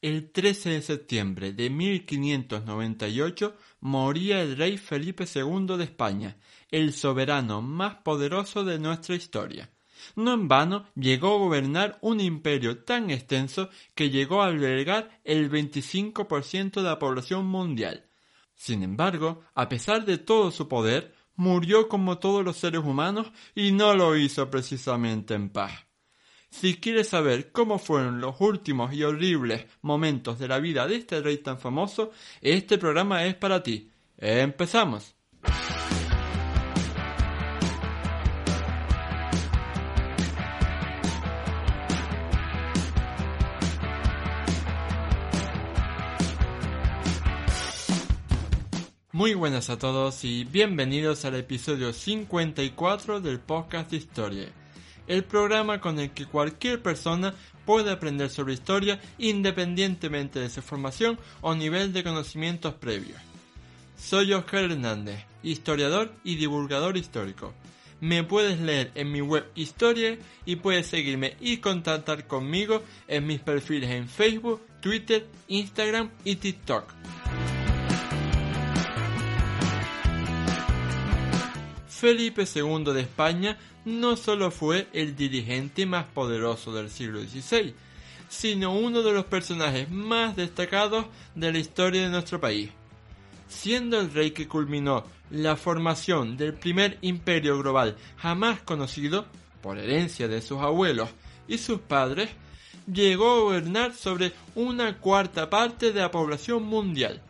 El 13 de septiembre de 1598 moría el rey Felipe II de España, el soberano más poderoso de nuestra historia. No en vano llegó a gobernar un imperio tan extenso que llegó a albergar el 25% de la población mundial. Sin embargo, a pesar de todo su poder, murió como todos los seres humanos y no lo hizo precisamente en paz. Si quieres saber cómo fueron los últimos y horribles momentos de la vida de este rey tan famoso, este programa es para ti. ¡Empezamos! Muy buenas a todos y bienvenidos al episodio 54 del podcast de Historia el programa con el que cualquier persona puede aprender sobre historia independientemente de su formación o nivel de conocimientos previos. Soy Oscar Hernández, historiador y divulgador histórico. Me puedes leer en mi web Historia y puedes seguirme y contactar conmigo en mis perfiles en Facebook, Twitter, Instagram y TikTok. Felipe II de España no solo fue el dirigente más poderoso del siglo XVI, sino uno de los personajes más destacados de la historia de nuestro país. Siendo el rey que culminó la formación del primer imperio global jamás conocido, por herencia de sus abuelos y sus padres, llegó a gobernar sobre una cuarta parte de la población mundial.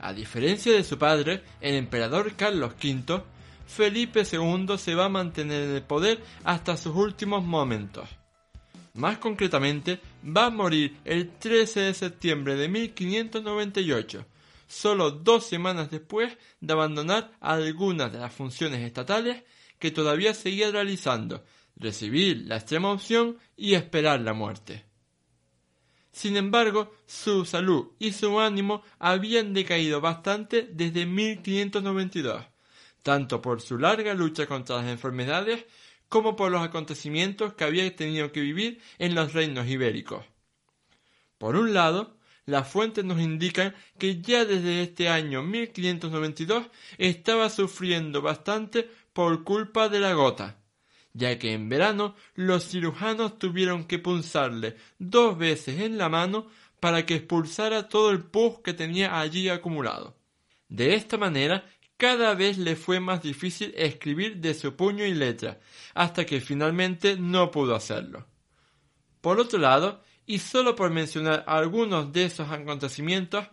A diferencia de su padre, el emperador Carlos V, Felipe II se va a mantener en el poder hasta sus últimos momentos. Más concretamente, va a morir el 13 de septiembre de 1598, solo dos semanas después de abandonar algunas de las funciones estatales que todavía seguía realizando, recibir la extrema opción y esperar la muerte. Sin embargo, su salud y su ánimo habían decaído bastante desde 1592 tanto por su larga lucha contra las enfermedades como por los acontecimientos que había tenido que vivir en los reinos ibéricos. Por un lado, las fuentes nos indican que ya desde este año 1592 estaba sufriendo bastante por culpa de la gota, ya que en verano los cirujanos tuvieron que punzarle dos veces en la mano para que expulsara todo el pus que tenía allí acumulado. De esta manera cada vez le fue más difícil escribir de su puño y letra, hasta que finalmente no pudo hacerlo. Por otro lado, y solo por mencionar algunos de esos acontecimientos,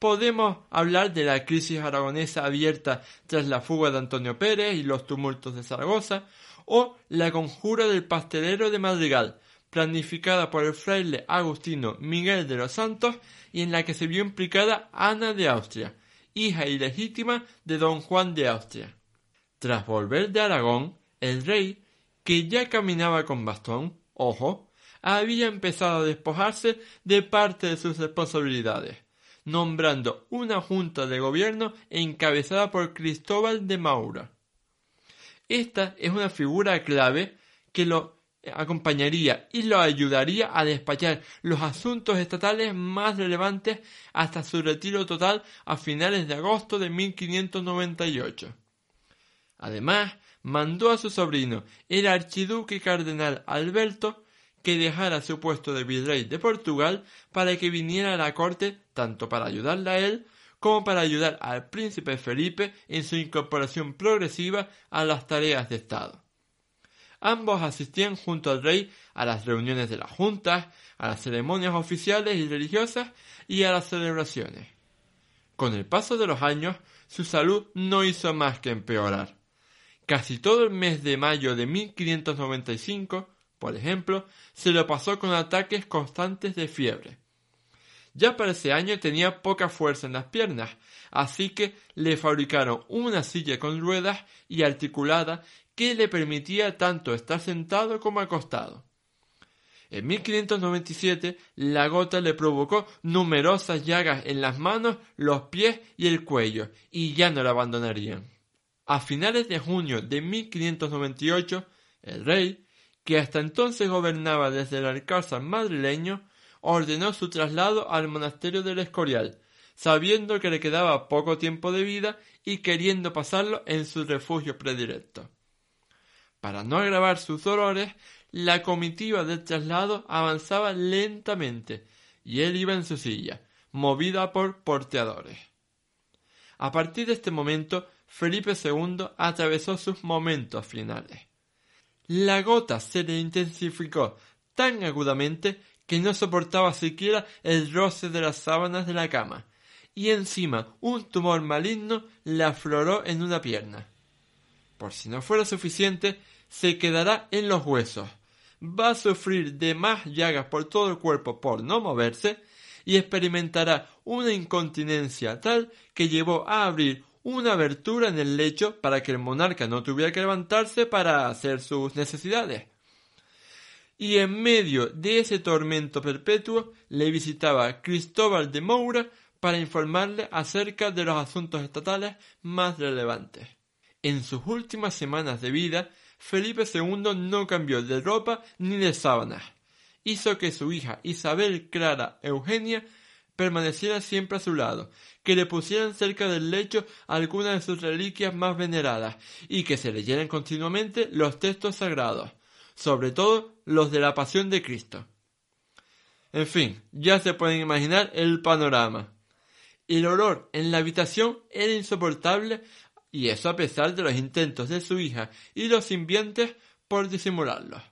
podemos hablar de la crisis aragonesa abierta tras la fuga de Antonio Pérez y los tumultos de Zaragoza, o la conjura del pastelero de Madrigal, planificada por el fraile agustino Miguel de los Santos y en la que se vio implicada Ana de Austria, hija ilegítima de don Juan de Austria. Tras volver de Aragón, el rey, que ya caminaba con bastón, ojo, había empezado a despojarse de parte de sus responsabilidades, nombrando una junta de gobierno encabezada por Cristóbal de Maura. Esta es una figura clave que lo acompañaría y lo ayudaría a despachar los asuntos estatales más relevantes hasta su retiro total a finales de agosto de 1598. Además, mandó a su sobrino, el archiduque cardenal Alberto, que dejara su puesto de virrey de Portugal para que viniera a la corte tanto para ayudarle a él como para ayudar al príncipe Felipe en su incorporación progresiva a las tareas de Estado. Ambos asistían junto al rey a las reuniones de las juntas, a las ceremonias oficiales y religiosas y a las celebraciones. Con el paso de los años, su salud no hizo más que empeorar. Casi todo el mes de mayo de 1595, por ejemplo, se lo pasó con ataques constantes de fiebre. Ya para ese año tenía poca fuerza en las piernas, así que le fabricaron una silla con ruedas y articulada que le permitía tanto estar sentado como acostado. En 1597 la gota le provocó numerosas llagas en las manos, los pies y el cuello, y ya no la abandonarían. A finales de junio de 1598, el rey, que hasta entonces gobernaba desde el alcázar madrileño, ordenó su traslado al monasterio del Escorial, sabiendo que le quedaba poco tiempo de vida y queriendo pasarlo en su refugio predilecto. Para no agravar sus dolores, la comitiva del traslado avanzaba lentamente y él iba en su silla, movida por porteadores. A partir de este momento, Felipe II atravesó sus momentos finales. La gota se le intensificó tan agudamente que no soportaba siquiera el roce de las sábanas de la cama, y encima un tumor maligno le afloró en una pierna. Por si no fuera suficiente, se quedará en los huesos, va a sufrir de más llagas por todo el cuerpo por no moverse, y experimentará una incontinencia tal que llevó a abrir una abertura en el lecho para que el monarca no tuviera que levantarse para hacer sus necesidades. Y en medio de ese tormento perpetuo le visitaba Cristóbal de Moura para informarle acerca de los asuntos estatales más relevantes. En sus últimas semanas de vida, Felipe II no cambió de ropa ni de sábanas. Hizo que su hija Isabel Clara Eugenia permaneciera siempre a su lado, que le pusieran cerca del lecho algunas de sus reliquias más veneradas y que se leyeran continuamente los textos sagrados, sobre todo los de la pasión de Cristo. En fin, ya se pueden imaginar el panorama. El olor en la habitación era insoportable y eso a pesar de los intentos de su hija y los sirvientes por disimularlos.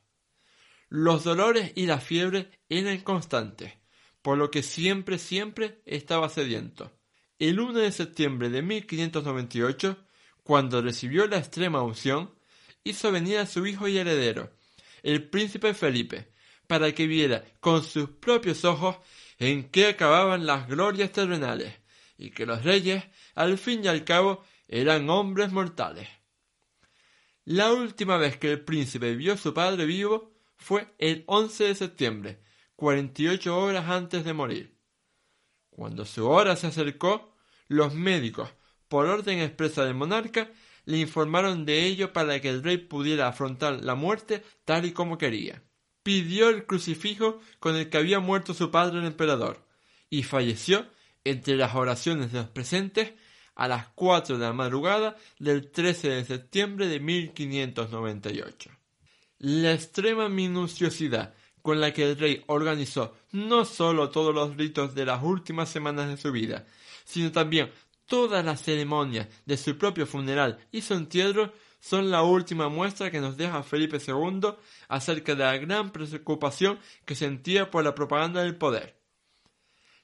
Los dolores y la fiebre eran constantes, por lo que siempre, siempre estaba sediento. El 1 de septiembre de 1598, cuando recibió la extrema unción, hizo venir a su hijo y heredero, el príncipe Felipe, para que viera con sus propios ojos en qué acababan las glorias terrenales, y que los reyes, al fin y al cabo, eran hombres mortales. La última vez que el príncipe vio a su padre vivo fue el 11 de septiembre, 48 horas antes de morir. Cuando su hora se acercó, los médicos, por orden expresa del monarca, le informaron de ello para que el rey pudiera afrontar la muerte tal y como quería. Pidió el crucifijo con el que había muerto su padre el emperador, y falleció entre las oraciones de los presentes a las cuatro de la madrugada del 13 de septiembre de 1598. La extrema minuciosidad con la que el rey organizó no sólo todos los ritos de las últimas semanas de su vida, sino también todas las ceremonias de su propio funeral y su entierro son la última muestra que nos deja Felipe II acerca de la gran preocupación que sentía por la propaganda del poder.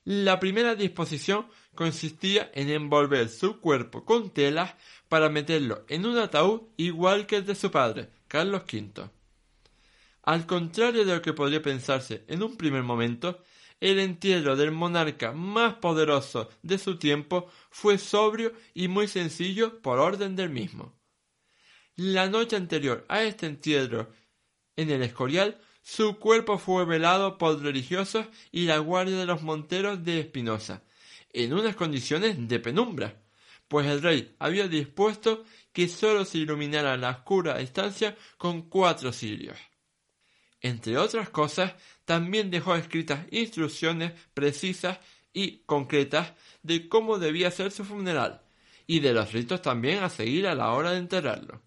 La primera disposición consistía en envolver su cuerpo con telas para meterlo en un ataúd igual que el de su padre, Carlos V. Al contrario de lo que podría pensarse en un primer momento, el entierro del monarca más poderoso de su tiempo fue sobrio y muy sencillo por orden del mismo. La noche anterior a este entierro en el Escorial, su cuerpo fue velado por religiosos y la guardia de los monteros de Espinosa, en unas condiciones de penumbra, pues el rey había dispuesto que sólo se iluminara la oscura estancia con cuatro cirios. Entre otras cosas, también dejó escritas instrucciones precisas y concretas de cómo debía ser su funeral, y de los ritos también a seguir a la hora de enterrarlo.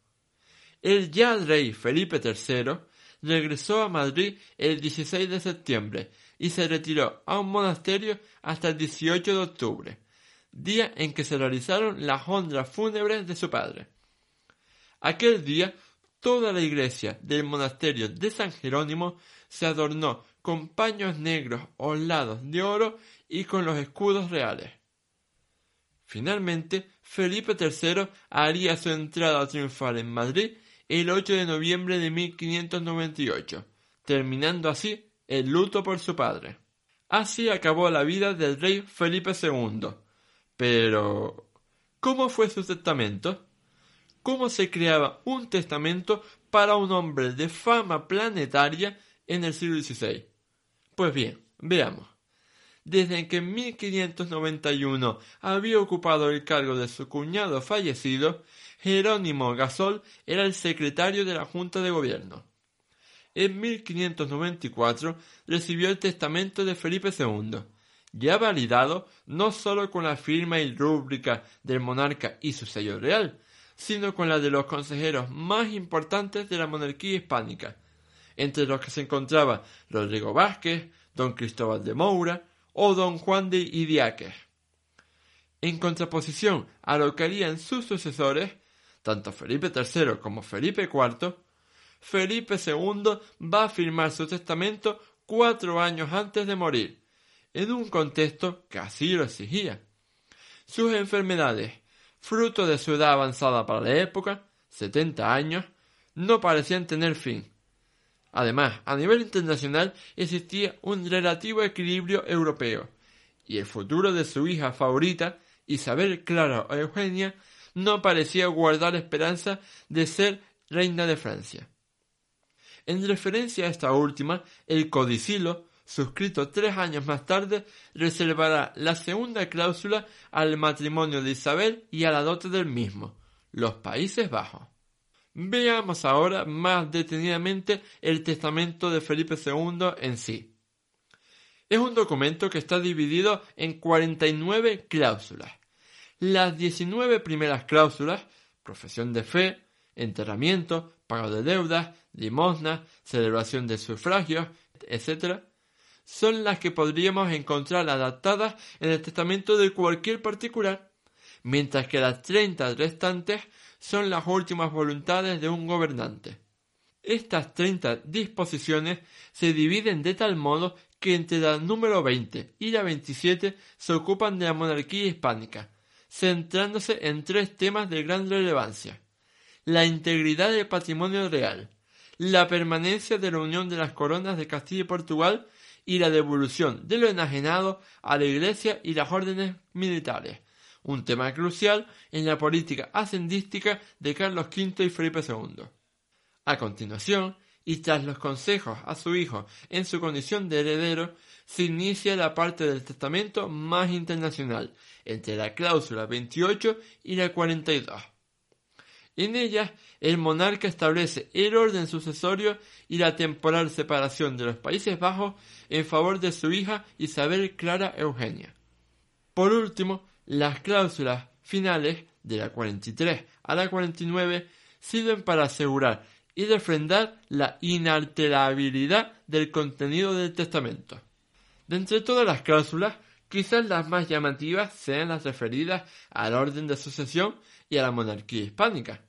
El ya rey Felipe III regresó a Madrid el 16 de septiembre y se retiró a un monasterio hasta el 18 de octubre, día en que se realizaron las honras fúnebres de su padre. Aquel día Toda la iglesia del monasterio de San Jerónimo se adornó con paños negros orlados de oro y con los escudos reales. Finalmente, Felipe III haría su entrada triunfal en Madrid el 8 de noviembre de 1598, terminando así el luto por su padre. Así acabó la vida del rey Felipe II. Pero, ¿cómo fue su testamento? cómo se creaba un testamento para un hombre de fama planetaria en el siglo XVI. Pues bien, veamos. Desde que en 1591 había ocupado el cargo de su cuñado fallecido, Jerónimo Gasol era el secretario de la Junta de Gobierno. en 1594 recibió el testamento de Felipe II, ya validado no sólo con la firma y rúbrica del monarca y su sello real, sino con la de los consejeros más importantes de la monarquía hispánica, entre los que se encontraba Rodrigo Vázquez, don Cristóbal de Moura o don Juan de Idiáquez. En contraposición a lo que harían sus sucesores, tanto Felipe III como Felipe IV, Felipe II va a firmar su testamento cuatro años antes de morir, en un contexto que así lo exigía. Sus enfermedades, fruto de su edad avanzada para la época, 70 años, no parecían tener fin. Además, a nivel internacional existía un relativo equilibrio europeo, y el futuro de su hija favorita, Isabel Clara Eugenia, no parecía guardar esperanza de ser reina de Francia. En referencia a esta última, el codicilo, suscrito tres años más tarde, reservará la segunda cláusula al matrimonio de Isabel y a la dote del mismo, los Países Bajos. Veamos ahora más detenidamente el testamento de Felipe II en sí. Es un documento que está dividido en 49 cláusulas. Las 19 primeras cláusulas, profesión de fe, enterramiento, pago de deudas, limosna, celebración de sufragios, etc., son las que podríamos encontrar adaptadas en el testamento de cualquier particular, mientras que las treinta restantes son las últimas voluntades de un gobernante. Estas treinta disposiciones se dividen de tal modo que entre la número 20 y la 27 se ocupan de la monarquía hispánica, centrándose en tres temas de gran relevancia la integridad del patrimonio real, la permanencia de la unión de las coronas de Castilla y Portugal y la devolución de lo enajenado a la Iglesia y las órdenes militares, un tema crucial en la política ascendística de Carlos V y Felipe II. A continuación, y tras los consejos a su hijo en su condición de heredero, se inicia la parte del testamento más internacional, entre la cláusula 28 y la 42. En ella, el monarca establece el orden sucesorio y la temporal separación de los Países Bajos en favor de su hija Isabel Clara Eugenia. Por último, las cláusulas finales de la 43 a la 49 sirven para asegurar y refrendar la inalterabilidad del contenido del testamento. De entre todas las cláusulas, quizás las más llamativas sean las referidas al orden de sucesión y a la monarquía hispánica.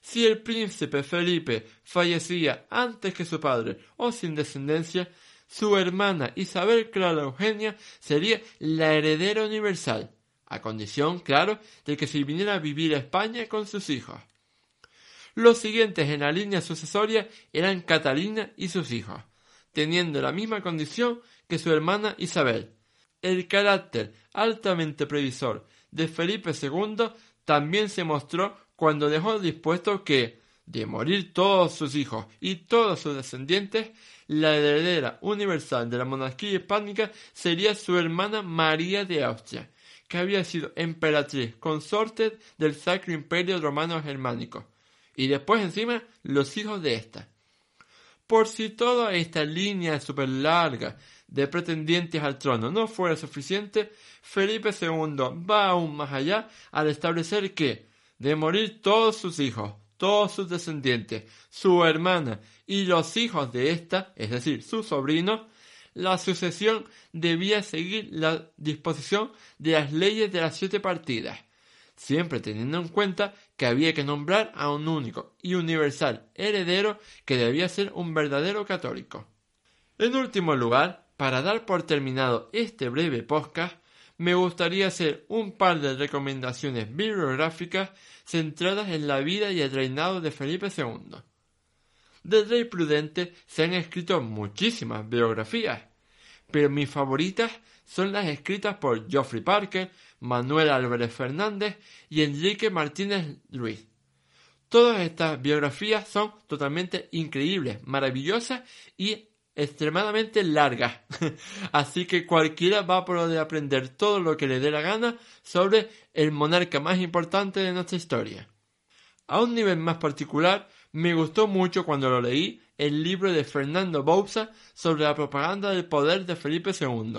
Si el príncipe Felipe fallecía antes que su padre o sin descendencia, su hermana Isabel Clara Eugenia sería la heredera universal, a condición, claro, de que se viniera a vivir a España con sus hijos. Los siguientes en la línea sucesoria eran Catalina y sus hijos, teniendo la misma condición que su hermana Isabel. El carácter altamente previsor de Felipe II también se mostró cuando dejó dispuesto que, de morir todos sus hijos y todos sus descendientes, la heredera universal de la monarquía hispánica sería su hermana María de Austria, que había sido emperatriz consorte del Sacro Imperio Romano Germánico, y después encima los hijos de ésta. Por si toda esta línea super larga de pretendientes al trono no fuera suficiente, Felipe II va aún más allá al establecer que, de morir todos sus hijos, todos sus descendientes, su hermana y los hijos de ésta, es decir, sus sobrinos, la sucesión debía seguir la disposición de las leyes de las siete partidas, siempre teniendo en cuenta que había que nombrar a un único y universal heredero que debía ser un verdadero católico. En último lugar, para dar por terminado este breve podcast, me gustaría hacer un par de recomendaciones bibliográficas centradas en la vida y el reinado de Felipe II. Del rey prudente se han escrito muchísimas biografías, pero mis favoritas son las escritas por Geoffrey Parker, Manuel Álvarez Fernández y Enrique Martínez Luis. Todas estas biografías son totalmente increíbles, maravillosas y extremadamente largas. Así que cualquiera va a poder aprender todo lo que le dé la gana sobre el monarca más importante de nuestra historia. A un nivel más particular, Me gustó mucho cuando lo leí el libro de Fernando Bouza sobre la propaganda del poder de Felipe II,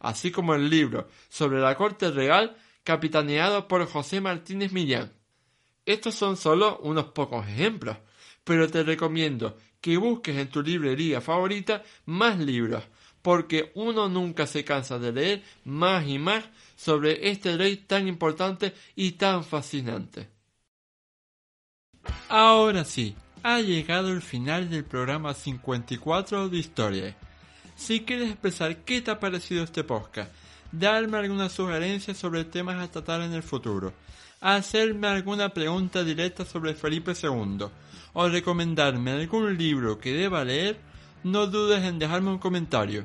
así como el libro sobre la corte real capitaneado por José Martínez Millán. Estos son solo unos pocos ejemplos, pero te recomiendo que busques en tu librería favorita más libros, porque uno nunca se cansa de leer más y más sobre este rey tan importante y tan fascinante. Ahora sí, ha llegado el final del programa 54 de Historia. Si quieres expresar qué te ha parecido este podcast, darme alguna sugerencia sobre temas a tratar en el futuro, hacerme alguna pregunta directa sobre Felipe II o recomendarme algún libro que deba leer, no dudes en dejarme un comentario.